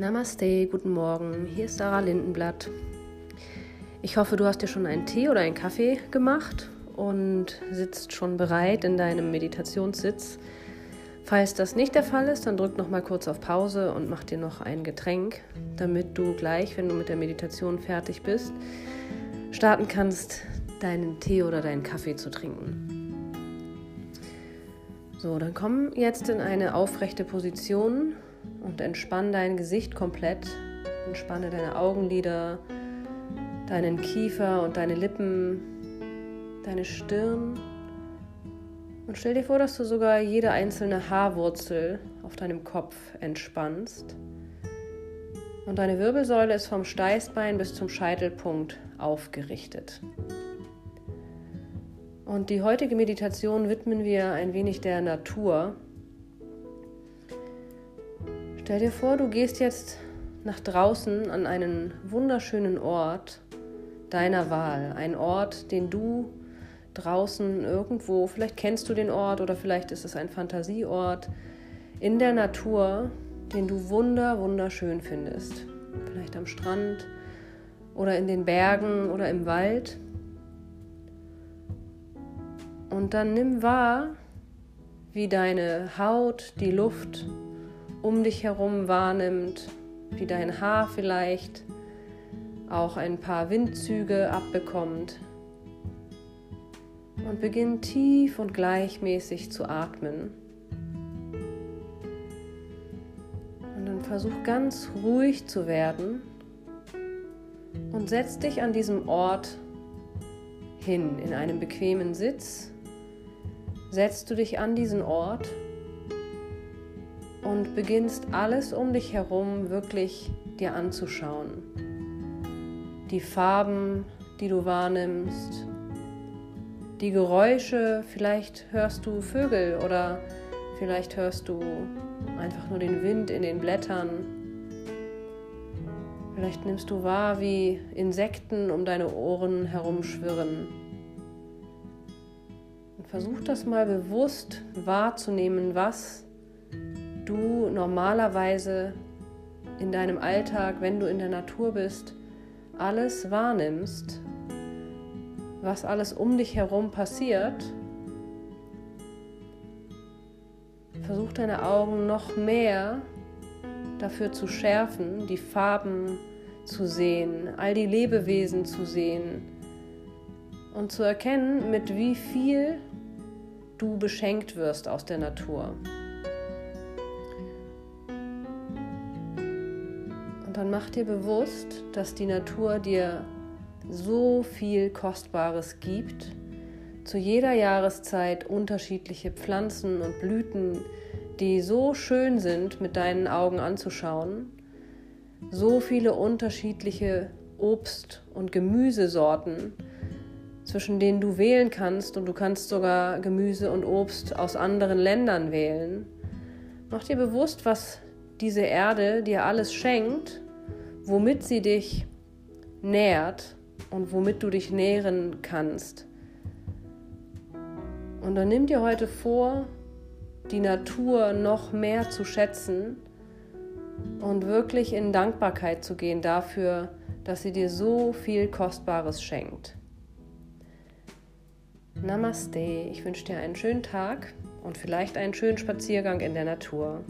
Namaste, guten Morgen. Hier ist Sarah Lindenblatt. Ich hoffe, du hast dir schon einen Tee oder einen Kaffee gemacht und sitzt schon bereit in deinem Meditationssitz. Falls das nicht der Fall ist, dann drück noch mal kurz auf Pause und mach dir noch ein Getränk, damit du gleich, wenn du mit der Meditation fertig bist, starten kannst, deinen Tee oder deinen Kaffee zu trinken. So, dann komm jetzt in eine aufrechte Position und entspann dein Gesicht komplett. Entspanne deine Augenlider, deinen Kiefer und deine Lippen, deine Stirn. Und stell dir vor, dass du sogar jede einzelne Haarwurzel auf deinem Kopf entspannst. Und deine Wirbelsäule ist vom Steißbein bis zum Scheitelpunkt aufgerichtet. Und die heutige Meditation widmen wir ein wenig der Natur. Stell dir vor, du gehst jetzt nach draußen an einen wunderschönen Ort deiner Wahl. Ein Ort, den du draußen irgendwo, vielleicht kennst du den Ort oder vielleicht ist es ein Fantasieort in der Natur, den du wunder, wunderschön findest. Vielleicht am Strand oder in den Bergen oder im Wald. Und dann nimm wahr, wie deine Haut die Luft um dich herum wahrnimmt, wie dein Haar vielleicht auch ein paar Windzüge abbekommt. Und beginn tief und gleichmäßig zu atmen. Und dann versuch ganz ruhig zu werden und setz dich an diesem Ort hin in einem bequemen Sitz. Setzt du dich an diesen Ort und beginnst alles um dich herum wirklich dir anzuschauen. Die Farben, die du wahrnimmst, die Geräusche, vielleicht hörst du Vögel oder vielleicht hörst du einfach nur den Wind in den Blättern. Vielleicht nimmst du wahr, wie Insekten um deine Ohren herumschwirren. Und versuch das mal bewusst wahrzunehmen, was du normalerweise in deinem Alltag, wenn du in der Natur bist, alles wahrnimmst, was alles um dich herum passiert, versuch deine Augen noch mehr dafür zu schärfen, die Farben zu sehen, all die Lebewesen zu sehen und zu erkennen, mit wie viel du beschenkt wirst aus der Natur. Und dann mach dir bewusst, dass die Natur dir so viel Kostbares gibt. Zu jeder Jahreszeit unterschiedliche Pflanzen und Blüten, die so schön sind, mit deinen Augen anzuschauen. So viele unterschiedliche Obst- und Gemüsesorten, zwischen denen du wählen kannst und du kannst sogar Gemüse und Obst aus anderen Ländern wählen. Mach dir bewusst, was diese Erde dir alles schenkt, womit sie dich nährt und womit du dich nähren kannst. Und dann nimm dir heute vor, die Natur noch mehr zu schätzen und wirklich in Dankbarkeit zu gehen dafür, dass sie dir so viel Kostbares schenkt. Namaste, ich wünsche dir einen schönen Tag und vielleicht einen schönen Spaziergang in der Natur.